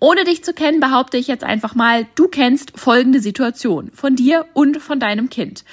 Ohne dich zu kennen, behaupte ich jetzt einfach mal, du kennst folgende Situation von dir und von deinem Kind.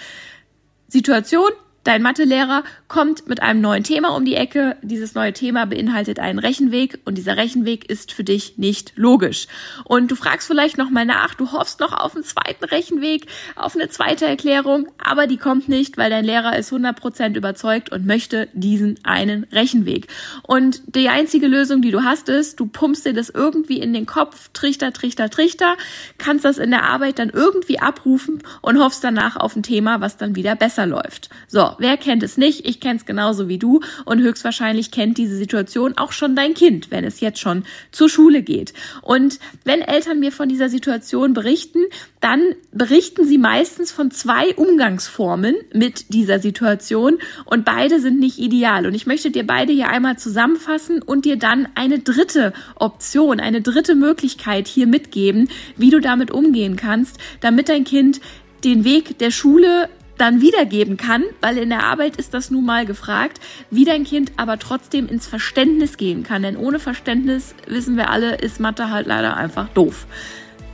Situation, Dein Mathelehrer kommt mit einem neuen Thema um die Ecke. Dieses neue Thema beinhaltet einen Rechenweg und dieser Rechenweg ist für dich nicht logisch. Und du fragst vielleicht nochmal nach, du hoffst noch auf einen zweiten Rechenweg, auf eine zweite Erklärung, aber die kommt nicht, weil dein Lehrer ist 100% überzeugt und möchte diesen einen Rechenweg. Und die einzige Lösung, die du hast, ist, du pumpst dir das irgendwie in den Kopf, Trichter, Trichter, Trichter, kannst das in der Arbeit dann irgendwie abrufen und hoffst danach auf ein Thema, was dann wieder besser läuft. So, wer kennt es nicht? Ich kenne es genauso wie du und höchstwahrscheinlich kennt diese Situation auch schon dein Kind, wenn es jetzt schon zur Schule geht. Und wenn Eltern mir von dieser Situation berichten, dann berichten sie meistens von zwei Umgangsformen mit dieser Situation und beide sind nicht ideal. Und ich möchte dir beide hier einmal zusammenfassen und dir dann eine dritte Option, eine dritte Möglichkeit hier mitgeben, wie du damit umgehen kannst, damit dein Kind den Weg der Schule dann wiedergeben kann, weil in der Arbeit ist das nun mal gefragt, wie dein Kind aber trotzdem ins Verständnis gehen kann. Denn ohne Verständnis, wissen wir alle, ist Mathe halt leider einfach doof.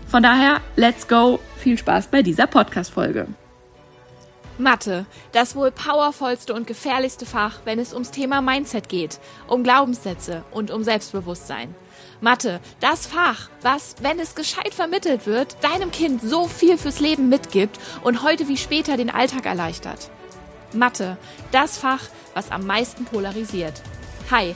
Von daher, let's go. Viel Spaß bei dieser Podcast-Folge. Mathe, das wohl powervollste und gefährlichste Fach, wenn es ums Thema Mindset geht, um Glaubenssätze und um Selbstbewusstsein. Mathe, das Fach, was, wenn es gescheit vermittelt wird, deinem Kind so viel fürs Leben mitgibt und heute wie später den Alltag erleichtert. Mathe, das Fach, was am meisten polarisiert. Hi,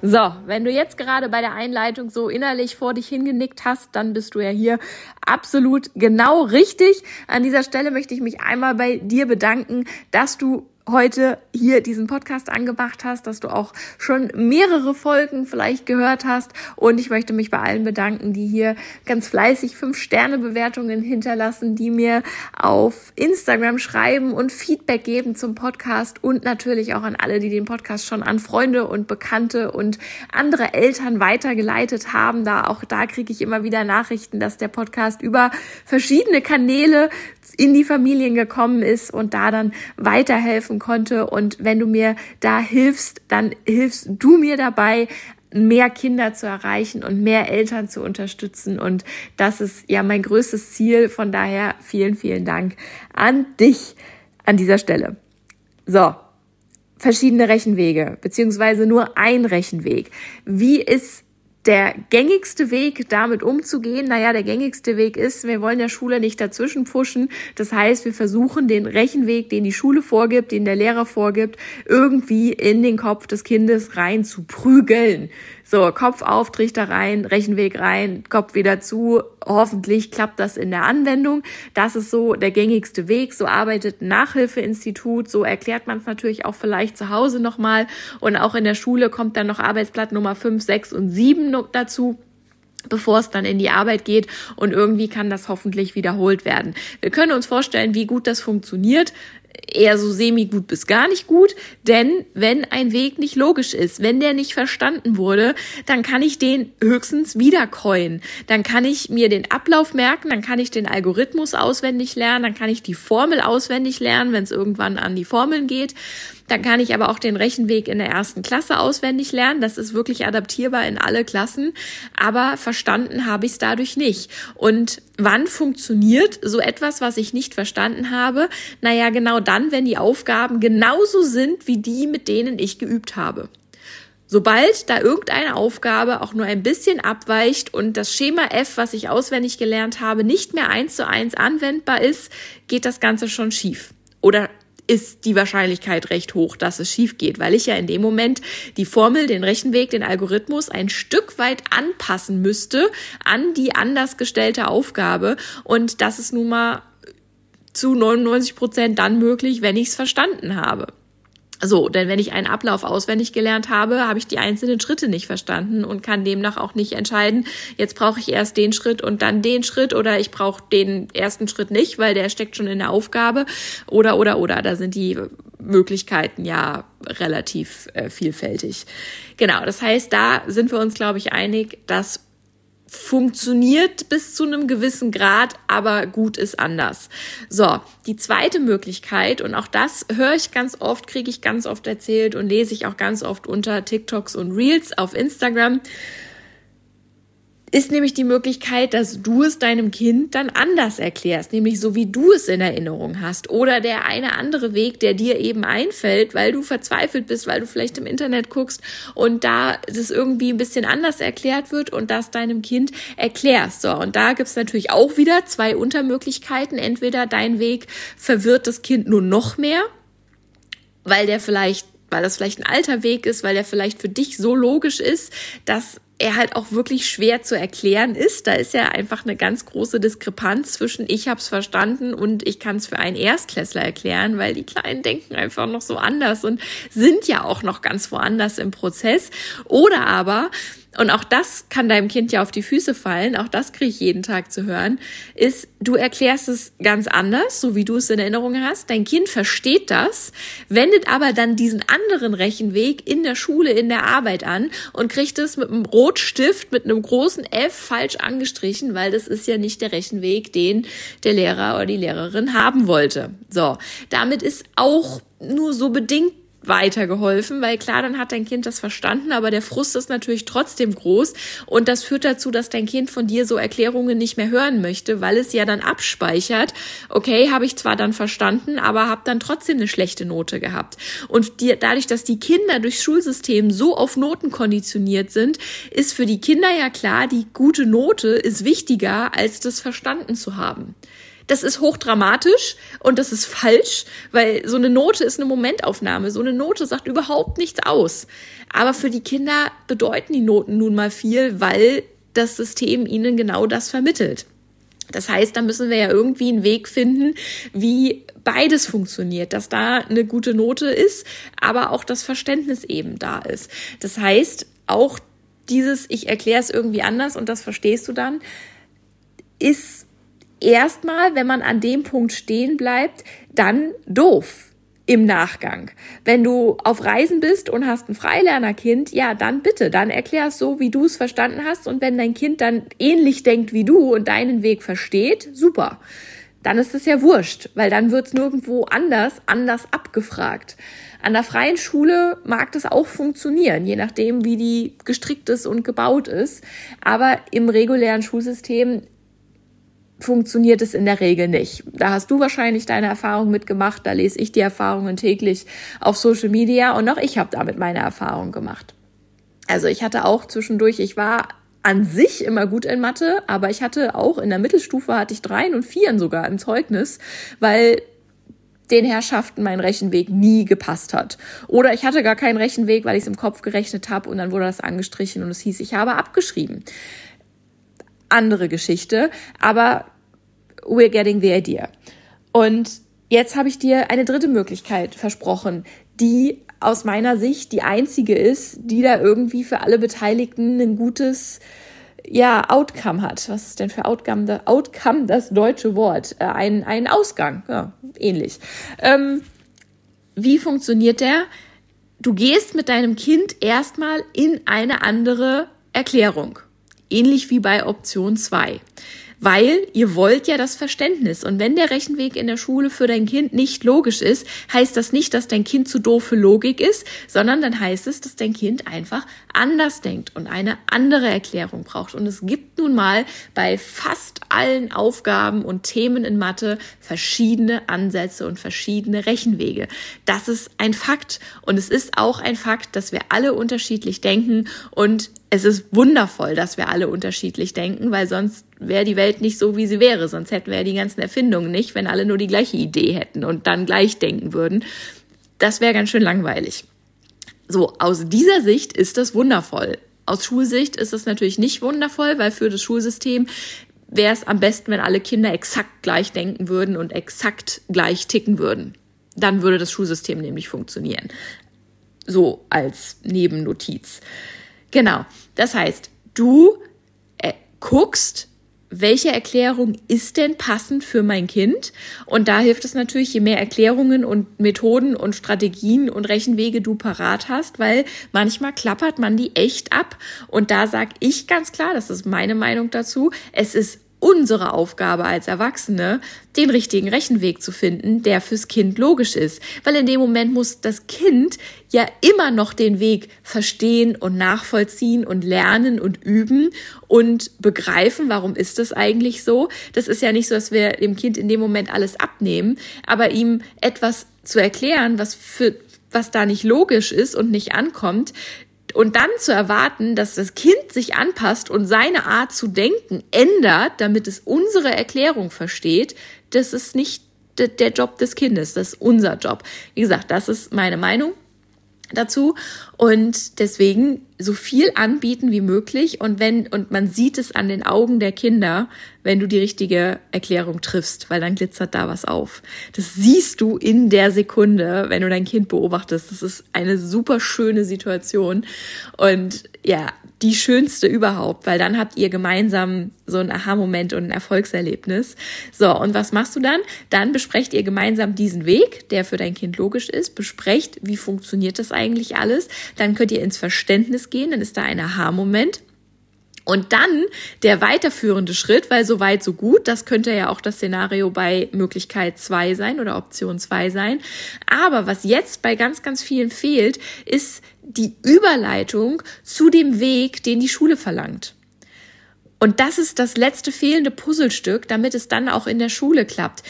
So, wenn du jetzt gerade bei der Einleitung so innerlich vor dich hingenickt hast, dann bist du ja hier absolut genau richtig. An dieser Stelle möchte ich mich einmal bei dir bedanken, dass du heute hier diesen Podcast angemacht hast, dass du auch schon mehrere Folgen vielleicht gehört hast. Und ich möchte mich bei allen bedanken, die hier ganz fleißig fünf Sterne Bewertungen hinterlassen, die mir auf Instagram schreiben und Feedback geben zum Podcast und natürlich auch an alle, die den Podcast schon an Freunde und Bekannte und andere Eltern weitergeleitet haben. Da auch da kriege ich immer wieder Nachrichten, dass der Podcast über verschiedene Kanäle in die Familien gekommen ist und da dann weiterhelfen konnte. Und wenn du mir da hilfst, dann hilfst du mir dabei, mehr Kinder zu erreichen und mehr Eltern zu unterstützen. Und das ist ja mein größtes Ziel. Von daher vielen, vielen Dank an dich an dieser Stelle. So. Verschiedene Rechenwege, beziehungsweise nur ein Rechenweg. Wie ist der gängigste Weg, damit umzugehen, naja, der gängigste Weg ist, wir wollen der Schule nicht dazwischen pfuschen. Das heißt, wir versuchen den Rechenweg, den die Schule vorgibt, den der Lehrer vorgibt, irgendwie in den Kopf des Kindes rein zu prügeln. So, Kopf auf, Trichter rein, Rechenweg rein, Kopf wieder zu. Hoffentlich klappt das in der Anwendung. Das ist so der gängigste Weg. So arbeitet ein Nachhilfeinstitut. So erklärt man es natürlich auch vielleicht zu Hause nochmal. Und auch in der Schule kommt dann noch Arbeitsblatt Nummer 5, 6 und 7 dazu bevor es dann in die Arbeit geht und irgendwie kann das hoffentlich wiederholt werden. Wir können uns vorstellen, wie gut das funktioniert eher so semi gut bis gar nicht gut, denn wenn ein Weg nicht logisch ist, wenn der nicht verstanden wurde, dann kann ich den höchstens wiedercoin. Dann kann ich mir den Ablauf merken, dann kann ich den Algorithmus auswendig lernen, dann kann ich die Formel auswendig lernen, wenn es irgendwann an die Formeln geht. Dann kann ich aber auch den Rechenweg in der ersten Klasse auswendig lernen. Das ist wirklich adaptierbar in alle Klassen. Aber verstanden habe ich es dadurch nicht. Und wann funktioniert so etwas, was ich nicht verstanden habe? Naja, genau dann, wenn die Aufgaben genauso sind wie die, mit denen ich geübt habe. Sobald da irgendeine Aufgabe auch nur ein bisschen abweicht und das Schema F, was ich auswendig gelernt habe, nicht mehr eins zu eins anwendbar ist, geht das Ganze schon schief. Oder ist die Wahrscheinlichkeit recht hoch, dass es schief geht, weil ich ja in dem Moment die Formel, den Rechenweg, den Algorithmus ein Stück weit anpassen müsste an die anders gestellte Aufgabe. Und das ist nun mal zu 99 Prozent dann möglich, wenn ich es verstanden habe. So, denn wenn ich einen Ablauf auswendig gelernt habe, habe ich die einzelnen Schritte nicht verstanden und kann demnach auch nicht entscheiden, jetzt brauche ich erst den Schritt und dann den Schritt oder ich brauche den ersten Schritt nicht, weil der steckt schon in der Aufgabe oder oder oder. Da sind die Möglichkeiten ja relativ äh, vielfältig. Genau, das heißt, da sind wir uns, glaube ich, einig, dass funktioniert bis zu einem gewissen Grad, aber gut ist anders. So, die zweite Möglichkeit, und auch das höre ich ganz oft, kriege ich ganz oft erzählt und lese ich auch ganz oft unter TikToks und Reels auf Instagram ist nämlich die Möglichkeit, dass du es deinem Kind dann anders erklärst, nämlich so wie du es in Erinnerung hast oder der eine andere Weg, der dir eben einfällt, weil du verzweifelt bist, weil du vielleicht im Internet guckst und da das irgendwie ein bisschen anders erklärt wird und das deinem Kind erklärst. So, und da gibt's natürlich auch wieder zwei Untermöglichkeiten. Entweder dein Weg verwirrt das Kind nur noch mehr, weil der vielleicht weil das vielleicht ein alter Weg ist, weil der vielleicht für dich so logisch ist, dass er halt auch wirklich schwer zu erklären ist. Da ist ja einfach eine ganz große Diskrepanz zwischen ich habe es verstanden und ich kann es für einen Erstklässler erklären, weil die Kleinen denken einfach noch so anders und sind ja auch noch ganz woanders im Prozess. Oder aber und auch das kann deinem Kind ja auf die Füße fallen, auch das kriege ich jeden Tag zu hören, ist, du erklärst es ganz anders, so wie du es in Erinnerung hast. Dein Kind versteht das, wendet aber dann diesen anderen Rechenweg in der Schule, in der Arbeit an und kriegt es mit einem Rotstift, mit einem großen F falsch angestrichen, weil das ist ja nicht der Rechenweg, den der Lehrer oder die Lehrerin haben wollte. So, damit ist auch nur so bedingt weitergeholfen, weil klar, dann hat dein Kind das verstanden, aber der Frust ist natürlich trotzdem groß und das führt dazu, dass dein Kind von dir so Erklärungen nicht mehr hören möchte, weil es ja dann abspeichert, okay, habe ich zwar dann verstanden, aber habe dann trotzdem eine schlechte Note gehabt. Und die, dadurch, dass die Kinder durchs Schulsystem so auf Noten konditioniert sind, ist für die Kinder ja klar, die gute Note ist wichtiger, als das verstanden zu haben. Das ist hochdramatisch und das ist falsch, weil so eine Note ist eine Momentaufnahme. So eine Note sagt überhaupt nichts aus. Aber für die Kinder bedeuten die Noten nun mal viel, weil das System ihnen genau das vermittelt. Das heißt, da müssen wir ja irgendwie einen Weg finden, wie beides funktioniert, dass da eine gute Note ist, aber auch das Verständnis eben da ist. Das heißt, auch dieses, ich erkläre es irgendwie anders und das verstehst du dann, ist erstmal, wenn man an dem Punkt stehen bleibt, dann doof im Nachgang. Wenn du auf Reisen bist und hast ein Freilernerkind, ja, dann bitte, dann erklär es so, wie du es verstanden hast. Und wenn dein Kind dann ähnlich denkt wie du und deinen Weg versteht, super. Dann ist es ja wurscht, weil dann wird es nirgendwo anders, anders abgefragt. An der freien Schule mag das auch funktionieren, je nachdem, wie die gestrickt ist und gebaut ist. Aber im regulären Schulsystem funktioniert es in der Regel nicht. Da hast du wahrscheinlich deine Erfahrungen mitgemacht, da lese ich die Erfahrungen täglich auf Social Media und auch ich habe damit meine Erfahrungen gemacht. Also ich hatte auch zwischendurch, ich war an sich immer gut in Mathe, aber ich hatte auch in der Mittelstufe hatte ich Dreien und Vieren sogar im Zeugnis, weil den Herrschaften mein Rechenweg nie gepasst hat. Oder ich hatte gar keinen Rechenweg, weil ich es im Kopf gerechnet habe und dann wurde das angestrichen und es hieß, ich habe abgeschrieben andere Geschichte, aber we're getting the idea. Und jetzt habe ich dir eine dritte Möglichkeit versprochen, die aus meiner Sicht die einzige ist, die da irgendwie für alle Beteiligten ein gutes ja, Outcome hat. Was ist denn für Outcome, Outcome das deutsche Wort? Äh, ein, ein Ausgang, ja, ähnlich. Ähm, wie funktioniert der? Du gehst mit deinem Kind erstmal in eine andere Erklärung. Ähnlich wie bei Option 2 weil ihr wollt ja das Verständnis. Und wenn der Rechenweg in der Schule für dein Kind nicht logisch ist, heißt das nicht, dass dein Kind zu doof für Logik ist, sondern dann heißt es, dass dein Kind einfach anders denkt und eine andere Erklärung braucht. Und es gibt nun mal bei fast allen Aufgaben und Themen in Mathe verschiedene Ansätze und verschiedene Rechenwege. Das ist ein Fakt. Und es ist auch ein Fakt, dass wir alle unterschiedlich denken und es ist wundervoll, dass wir alle unterschiedlich denken, weil sonst wäre die Welt nicht so, wie sie wäre. Sonst hätten wir ja die ganzen Erfindungen nicht, wenn alle nur die gleiche Idee hätten und dann gleich denken würden. Das wäre ganz schön langweilig. So, aus dieser Sicht ist das wundervoll. Aus Schulsicht ist das natürlich nicht wundervoll, weil für das Schulsystem wäre es am besten, wenn alle Kinder exakt gleich denken würden und exakt gleich ticken würden. Dann würde das Schulsystem nämlich funktionieren. So als Nebennotiz. Genau. Das heißt, du äh, guckst, welche Erklärung ist denn passend für mein Kind? Und da hilft es natürlich, je mehr Erklärungen und Methoden und Strategien und Rechenwege du parat hast, weil manchmal klappert man die echt ab. Und da sag ich ganz klar, das ist meine Meinung dazu, es ist unsere Aufgabe als Erwachsene, den richtigen Rechenweg zu finden, der fürs Kind logisch ist. Weil in dem Moment muss das Kind ja immer noch den Weg verstehen und nachvollziehen und lernen und üben und begreifen, warum ist das eigentlich so. Das ist ja nicht so, dass wir dem Kind in dem Moment alles abnehmen, aber ihm etwas zu erklären, was für was da nicht logisch ist und nicht ankommt, und dann zu erwarten, dass das Kind sich anpasst und seine Art zu denken ändert, damit es unsere Erklärung versteht, das ist nicht der Job des Kindes, das ist unser Job. Wie gesagt, das ist meine Meinung dazu und deswegen so viel anbieten wie möglich und wenn und man sieht es an den Augen der Kinder, wenn du die richtige Erklärung triffst, weil dann glitzert da was auf. Das siehst du in der Sekunde, wenn du dein Kind beobachtest. Das ist eine super schöne Situation und ja, die schönste überhaupt, weil dann habt ihr gemeinsam so ein Aha-Moment und ein Erfolgserlebnis. So, und was machst du dann? Dann besprecht ihr gemeinsam diesen Weg, der für dein Kind logisch ist, besprecht, wie funktioniert das eigentlich alles. Dann könnt ihr ins Verständnis gehen, dann ist da ein Aha-Moment. Und dann der weiterführende Schritt, weil so weit, so gut, das könnte ja auch das Szenario bei Möglichkeit zwei sein oder Option zwei sein. Aber was jetzt bei ganz, ganz vielen fehlt, ist die Überleitung zu dem Weg, den die Schule verlangt. Und das ist das letzte fehlende Puzzlestück, damit es dann auch in der Schule klappt.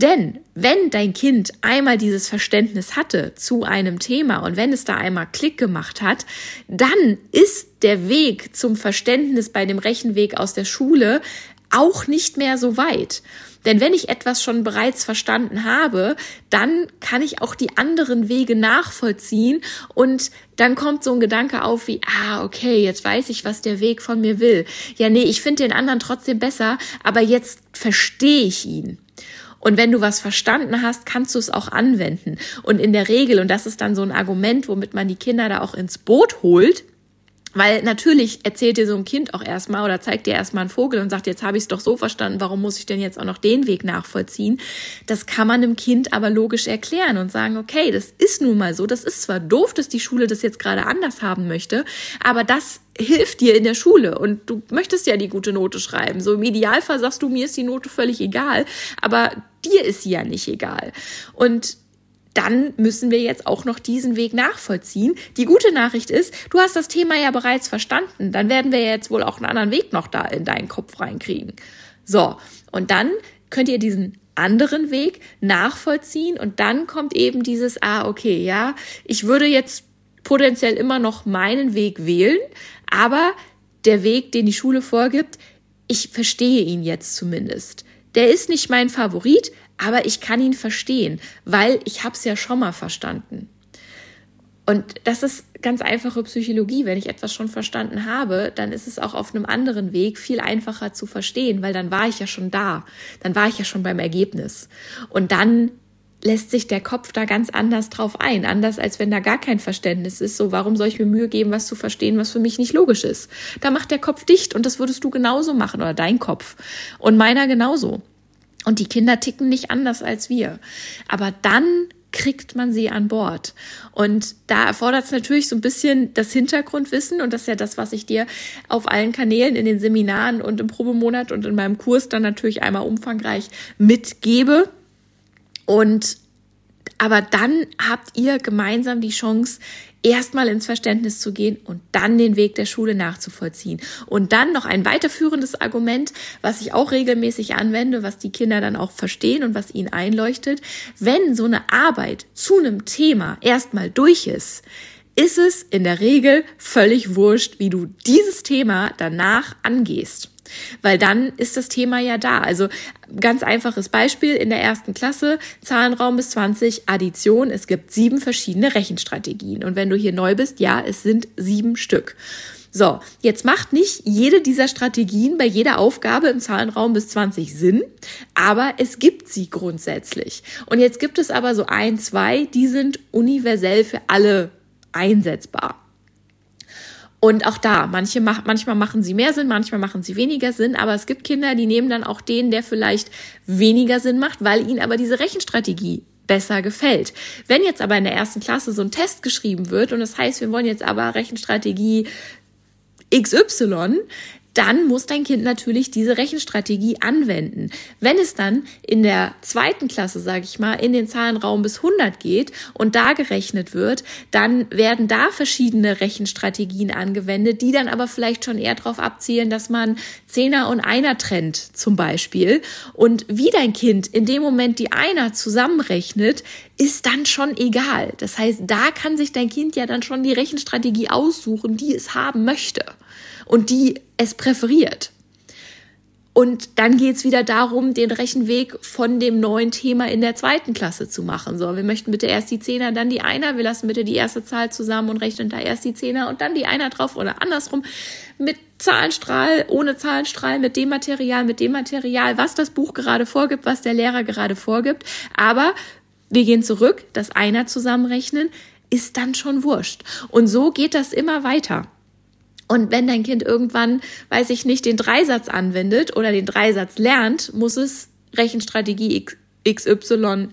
Denn wenn dein Kind einmal dieses Verständnis hatte zu einem Thema und wenn es da einmal Klick gemacht hat, dann ist der Weg zum Verständnis bei dem Rechenweg aus der Schule auch nicht mehr so weit. Denn wenn ich etwas schon bereits verstanden habe, dann kann ich auch die anderen Wege nachvollziehen und dann kommt so ein Gedanke auf wie, ah, okay, jetzt weiß ich, was der Weg von mir will. Ja, nee, ich finde den anderen trotzdem besser, aber jetzt verstehe ich ihn. Und wenn du was verstanden hast, kannst du es auch anwenden. Und in der Regel, und das ist dann so ein Argument, womit man die Kinder da auch ins Boot holt, weil natürlich erzählt dir so ein Kind auch erstmal oder zeigt dir erstmal einen Vogel und sagt, jetzt habe ich es doch so verstanden, warum muss ich denn jetzt auch noch den Weg nachvollziehen? Das kann man einem Kind aber logisch erklären und sagen, okay, das ist nun mal so, das ist zwar doof, dass die Schule das jetzt gerade anders haben möchte, aber das hilft dir in der Schule und du möchtest ja die gute Note schreiben. So im Idealfall sagst du, mir ist die Note völlig egal, aber dir ist sie ja nicht egal. Und dann müssen wir jetzt auch noch diesen Weg nachvollziehen. Die gute Nachricht ist, du hast das Thema ja bereits verstanden. Dann werden wir jetzt wohl auch einen anderen Weg noch da in deinen Kopf reinkriegen. So, und dann könnt ihr diesen anderen Weg nachvollziehen und dann kommt eben dieses, ah, okay, ja, ich würde jetzt potenziell immer noch meinen Weg wählen, aber der Weg, den die Schule vorgibt, ich verstehe ihn jetzt zumindest. Der ist nicht mein Favorit, aber ich kann ihn verstehen, weil ich habe es ja schon mal verstanden. Und das ist ganz einfache Psychologie. Wenn ich etwas schon verstanden habe, dann ist es auch auf einem anderen Weg viel einfacher zu verstehen, weil dann war ich ja schon da. Dann war ich ja schon beim Ergebnis. Und dann lässt sich der Kopf da ganz anders drauf ein. Anders als wenn da gar kein Verständnis ist. So, warum soll ich mir Mühe geben, was zu verstehen, was für mich nicht logisch ist? Da macht der Kopf dicht und das würdest du genauso machen oder dein Kopf. Und meiner genauso. Und die Kinder ticken nicht anders als wir. Aber dann kriegt man sie an Bord. Und da erfordert es natürlich so ein bisschen das Hintergrundwissen und das ist ja das, was ich dir auf allen Kanälen in den Seminaren und im Probemonat und in meinem Kurs dann natürlich einmal umfangreich mitgebe. Und aber dann habt ihr gemeinsam die Chance, erstmal ins Verständnis zu gehen und dann den Weg der Schule nachzuvollziehen. Und dann noch ein weiterführendes Argument, was ich auch regelmäßig anwende, was die Kinder dann auch verstehen und was ihnen einleuchtet. Wenn so eine Arbeit zu einem Thema erstmal durch ist, ist es in der Regel völlig wurscht, wie du dieses Thema danach angehst. Weil dann ist das Thema ja da. Also ganz einfaches Beispiel in der ersten Klasse, Zahlenraum bis 20, Addition. Es gibt sieben verschiedene Rechenstrategien. Und wenn du hier neu bist, ja, es sind sieben Stück. So, jetzt macht nicht jede dieser Strategien bei jeder Aufgabe im Zahlenraum bis 20 Sinn, aber es gibt sie grundsätzlich. Und jetzt gibt es aber so ein, zwei, die sind universell für alle einsetzbar. Und auch da, manche mach, manchmal machen sie mehr Sinn, manchmal machen sie weniger Sinn, aber es gibt Kinder, die nehmen dann auch den, der vielleicht weniger Sinn macht, weil ihnen aber diese Rechenstrategie besser gefällt. Wenn jetzt aber in der ersten Klasse so ein Test geschrieben wird und das heißt, wir wollen jetzt aber Rechenstrategie XY, dann muss dein Kind natürlich diese Rechenstrategie anwenden. Wenn es dann in der zweiten Klasse, sage ich mal, in den Zahlenraum bis 100 geht und da gerechnet wird, dann werden da verschiedene Rechenstrategien angewendet, die dann aber vielleicht schon eher darauf abzielen, dass man Zehner und Einer trennt zum Beispiel. Und wie dein Kind in dem Moment die Einer zusammenrechnet, ist dann schon egal. Das heißt, da kann sich dein Kind ja dann schon die Rechenstrategie aussuchen, die es haben möchte und die es präferiert. Und dann geht's wieder darum, den Rechenweg von dem neuen Thema in der zweiten Klasse zu machen. So, wir möchten bitte erst die Zehner, dann die Einer. Wir lassen bitte die erste Zahl zusammen und rechnen da erst die Zehner und dann die Einer drauf oder andersrum. Mit Zahlenstrahl, ohne Zahlenstrahl, mit dem Material, mit dem Material, was das Buch gerade vorgibt, was der Lehrer gerade vorgibt. Aber wir gehen zurück, das Einer zusammenrechnen, ist dann schon wurscht. Und so geht das immer weiter. Und wenn dein Kind irgendwann, weiß ich nicht, den Dreisatz anwendet oder den Dreisatz lernt, muss es Rechenstrategie XY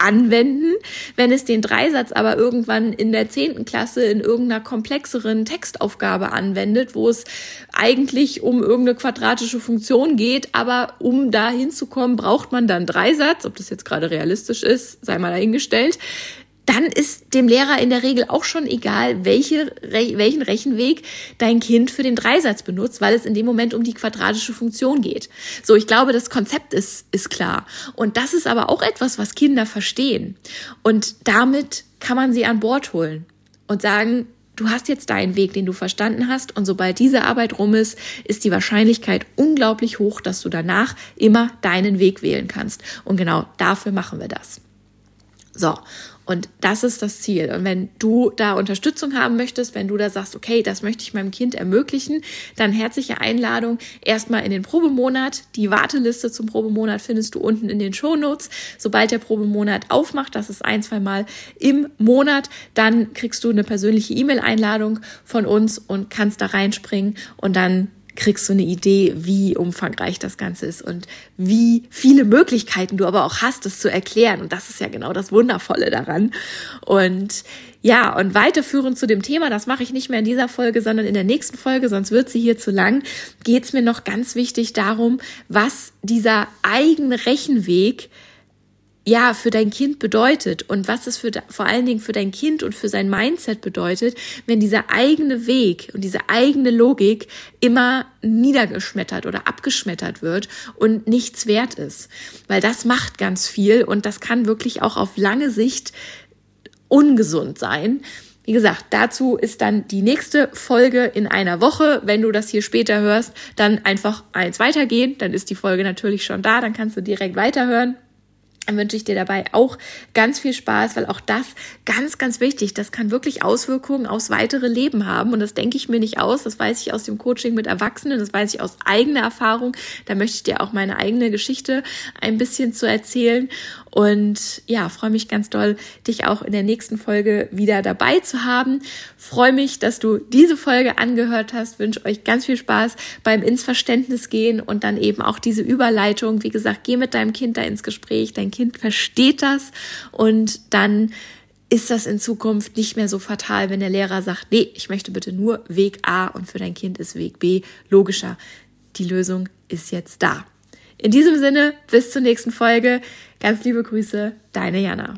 anwenden. Wenn es den Dreisatz aber irgendwann in der zehnten Klasse in irgendeiner komplexeren Textaufgabe anwendet, wo es eigentlich um irgendeine quadratische Funktion geht, aber um da hinzukommen, braucht man dann Dreisatz. Ob das jetzt gerade realistisch ist, sei mal dahingestellt dann ist dem Lehrer in der Regel auch schon egal, welche, welchen Rechenweg dein Kind für den Dreisatz benutzt, weil es in dem Moment um die quadratische Funktion geht. So, ich glaube, das Konzept ist, ist klar. Und das ist aber auch etwas, was Kinder verstehen. Und damit kann man sie an Bord holen und sagen, du hast jetzt deinen Weg, den du verstanden hast. Und sobald diese Arbeit rum ist, ist die Wahrscheinlichkeit unglaublich hoch, dass du danach immer deinen Weg wählen kannst. Und genau dafür machen wir das. So, und das ist das Ziel. Und wenn du da Unterstützung haben möchtest, wenn du da sagst, okay, das möchte ich meinem Kind ermöglichen, dann herzliche Einladung erstmal in den Probemonat. Die Warteliste zum Probemonat findest du unten in den Shownotes. Sobald der Probemonat aufmacht, das ist ein, zwei Mal im Monat, dann kriegst du eine persönliche E-Mail-Einladung von uns und kannst da reinspringen und dann kriegst du eine Idee, wie umfangreich das Ganze ist und wie viele Möglichkeiten du aber auch hast, es zu erklären. Und das ist ja genau das Wundervolle daran. Und ja, und weiterführend zu dem Thema, das mache ich nicht mehr in dieser Folge, sondern in der nächsten Folge, sonst wird sie hier zu lang, geht es mir noch ganz wichtig darum, was dieser eigene Rechenweg ja, für dein Kind bedeutet und was es für, vor allen Dingen für dein Kind und für sein Mindset bedeutet, wenn dieser eigene Weg und diese eigene Logik immer niedergeschmettert oder abgeschmettert wird und nichts wert ist. Weil das macht ganz viel und das kann wirklich auch auf lange Sicht ungesund sein. Wie gesagt, dazu ist dann die nächste Folge in einer Woche. Wenn du das hier später hörst, dann einfach eins weitergehen. Dann ist die Folge natürlich schon da. Dann kannst du direkt weiterhören wünsche ich dir dabei auch ganz viel Spaß, weil auch das ganz, ganz wichtig, das kann wirklich Auswirkungen aufs weitere Leben haben. Und das denke ich mir nicht aus, das weiß ich aus dem Coaching mit Erwachsenen, das weiß ich aus eigener Erfahrung. Da möchte ich dir auch meine eigene Geschichte ein bisschen zu erzählen. Und ja, freue mich ganz doll, dich auch in der nächsten Folge wieder dabei zu haben. Freue mich, dass du diese Folge angehört hast. Wünsche euch ganz viel Spaß beim ins Verständnis gehen und dann eben auch diese Überleitung. Wie gesagt, geh mit deinem Kind da ins Gespräch. Dein Kind versteht das und dann ist das in Zukunft nicht mehr so fatal, wenn der Lehrer sagt, nee, ich möchte bitte nur Weg A und für dein Kind ist Weg B logischer. Die Lösung ist jetzt da. In diesem Sinne, bis zur nächsten Folge. Ganz liebe Grüße, deine Jana.